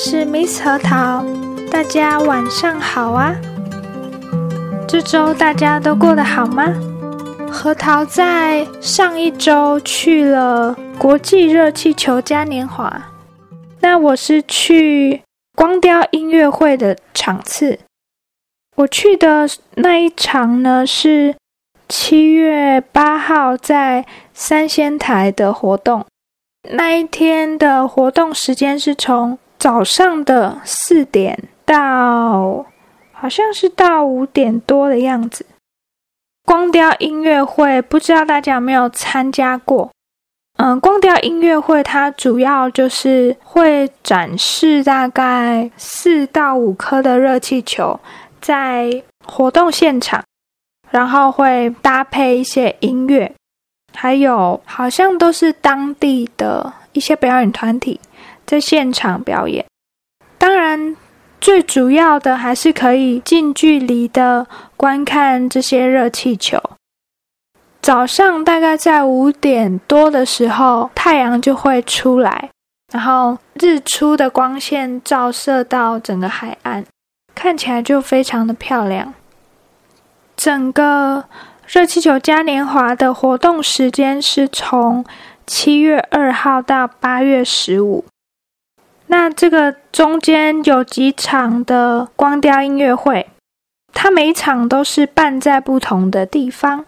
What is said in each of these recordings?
是 Miss 核桃，大家晚上好啊！这周大家都过得好吗？核桃在上一周去了国际热气球嘉年华，那我是去光雕音乐会的场次。我去的那一场呢是七月八号在三仙台的活动。那一天的活动时间是从早上的四点到，好像是到五点多的样子。光雕音乐会不知道大家有没有参加过？嗯，光雕音乐会它主要就是会展示大概四到五颗的热气球在活动现场，然后会搭配一些音乐。还有，好像都是当地的一些表演团体在现场表演。当然，最主要的还是可以近距离的观看这些热气球。早上大概在五点多的时候，太阳就会出来，然后日出的光线照射到整个海岸，看起来就非常的漂亮。整个。热气球嘉年华的活动时间是从七月二号到八月十五。那这个中间有几场的光雕音乐会，它每一场都是办在不同的地方，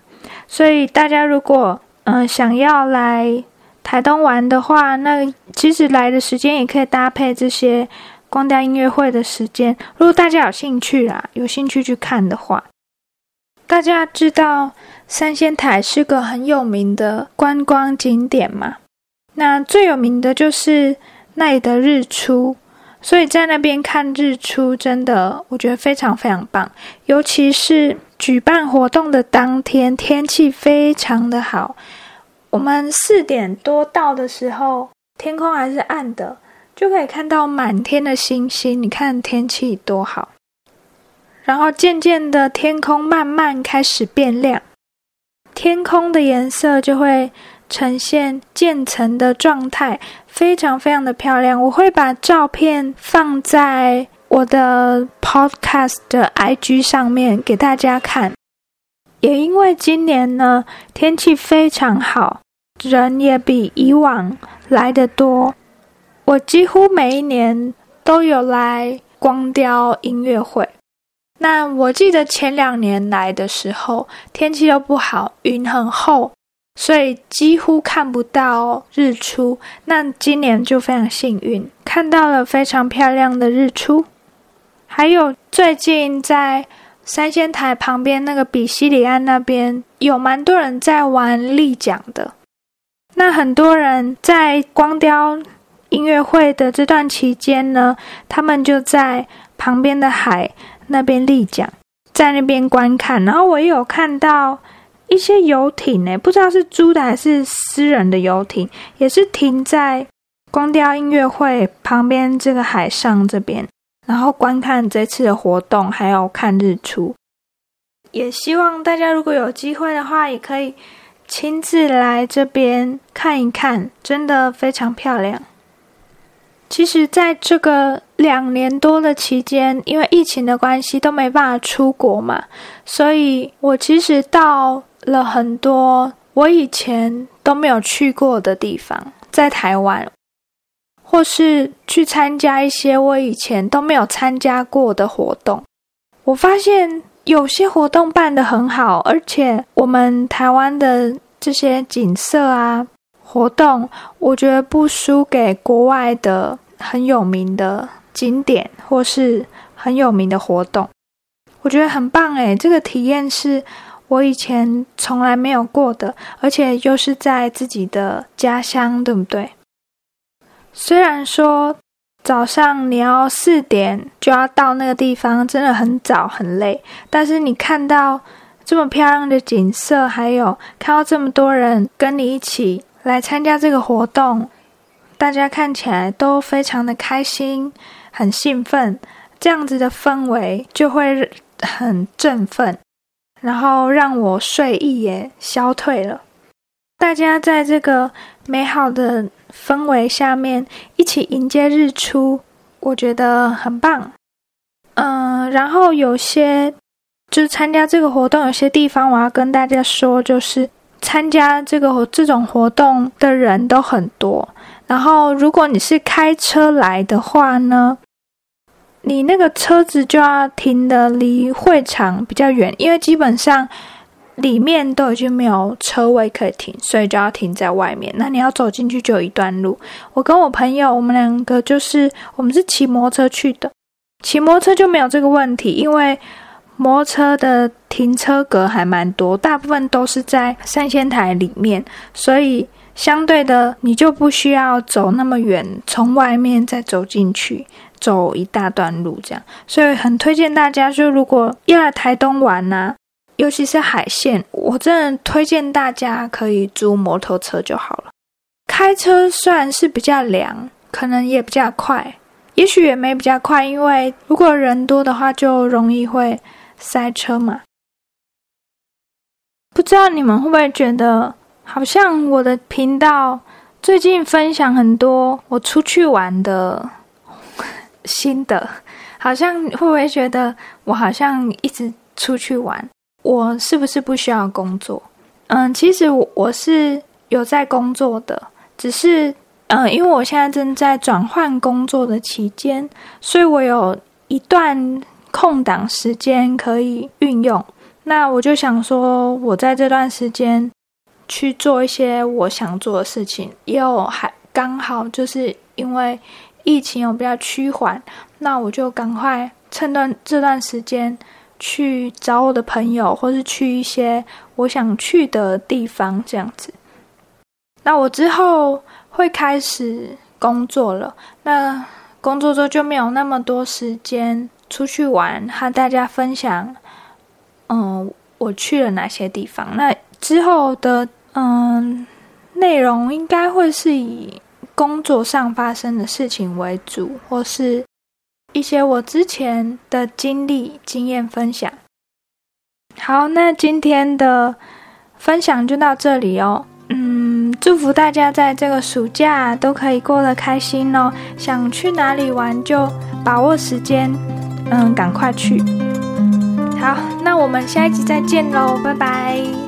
所以大家如果嗯想要来台东玩的话，那其实来的时间也可以搭配这些光雕音乐会的时间。如果大家有兴趣啦，有兴趣去看的话。大家知道三仙台是个很有名的观光景点嘛？那最有名的就是那里的日出，所以在那边看日出真的我觉得非常非常棒。尤其是举办活动的当天，天气非常的好。我们四点多到的时候，天空还是暗的，就可以看到满天的星星。你看天气多好。然后渐渐的，天空慢慢开始变亮，天空的颜色就会呈现渐层的状态，非常非常的漂亮。我会把照片放在我的 Podcast 的 IG 上面给大家看。也因为今年呢天气非常好，人也比以往来的多，我几乎每一年都有来光雕音乐会。那我记得前两年来的时候，天气又不好，云很厚，所以几乎看不到日出。那今年就非常幸运，看到了非常漂亮的日出。还有最近在三仙台旁边那个比西里岸那边，有蛮多人在玩立桨的。那很多人在光雕音乐会的这段期间呢，他们就在旁边的海。那边立桨，在那边观看，然后我也有看到一些游艇呢，不知道是租的还是私人的游艇，也是停在光雕音乐会旁边这个海上这边，然后观看这次的活动，还有看日出。也希望大家如果有机会的话，也可以亲自来这边看一看，真的非常漂亮。其实，在这个两年多的期间，因为疫情的关系，都没办法出国嘛，所以我其实到了很多我以前都没有去过的地方，在台湾，或是去参加一些我以前都没有参加过的活动。我发现有些活动办得很好，而且我们台湾的这些景色啊。活动我觉得不输给国外的很有名的景点，或是很有名的活动，我觉得很棒诶，这个体验是我以前从来没有过的，而且又是在自己的家乡，对不对？虽然说早上你要四点就要到那个地方，真的很早很累，但是你看到这么漂亮的景色，还有看到这么多人跟你一起。来参加这个活动，大家看起来都非常的开心，很兴奋，这样子的氛围就会很振奋，然后让我睡意也消退了。大家在这个美好的氛围下面一起迎接日出，我觉得很棒。嗯，然后有些就是参加这个活动，有些地方我要跟大家说，就是参加这个这种活动的人都很多。然后，如果你是开车来的话呢，你那个车子就要停的离会场比较远，因为基本上里面都已经没有车位可以停，所以就要停在外面。那你要走进去就有一段路。我跟我朋友，我们两个就是我们是骑摩托车去的，骑摩托车就没有这个问题，因为摩托车的停车格还蛮多，大部分都是在三仙台里面，所以。相对的，你就不需要走那么远，从外面再走进去，走一大段路这样。所以很推荐大家，就如果要来台东玩呐，尤其是海线，我真的推荐大家可以租摩托车就好了。开车虽然是比较凉，可能也比较快，也许也没比较快，因为如果人多的话，就容易会塞车嘛。不知道你们会不会觉得？好像我的频道最近分享很多我出去玩的新的，好像会不会觉得我好像一直出去玩？我是不是不需要工作？嗯，其实我是有在工作的，只是嗯，因为我现在正在转换工作的期间，所以我有一段空档时间可以运用。那我就想说，我在这段时间。去做一些我想做的事情，也有还刚好就是因为疫情有比较趋缓，那我就赶快趁段这段时间去找我的朋友，或是去一些我想去的地方，这样子。那我之后会开始工作了，那工作之后就没有那么多时间出去玩，和大家分享，嗯，我去了哪些地方。那之后的。嗯，内容应该会是以工作上发生的事情为主，或是一些我之前的经历、经验分享。好，那今天的分享就到这里哦。嗯，祝福大家在这个暑假都可以过得开心哦。想去哪里玩就把握时间，嗯，赶快去。好，那我们下一集再见喽，拜拜。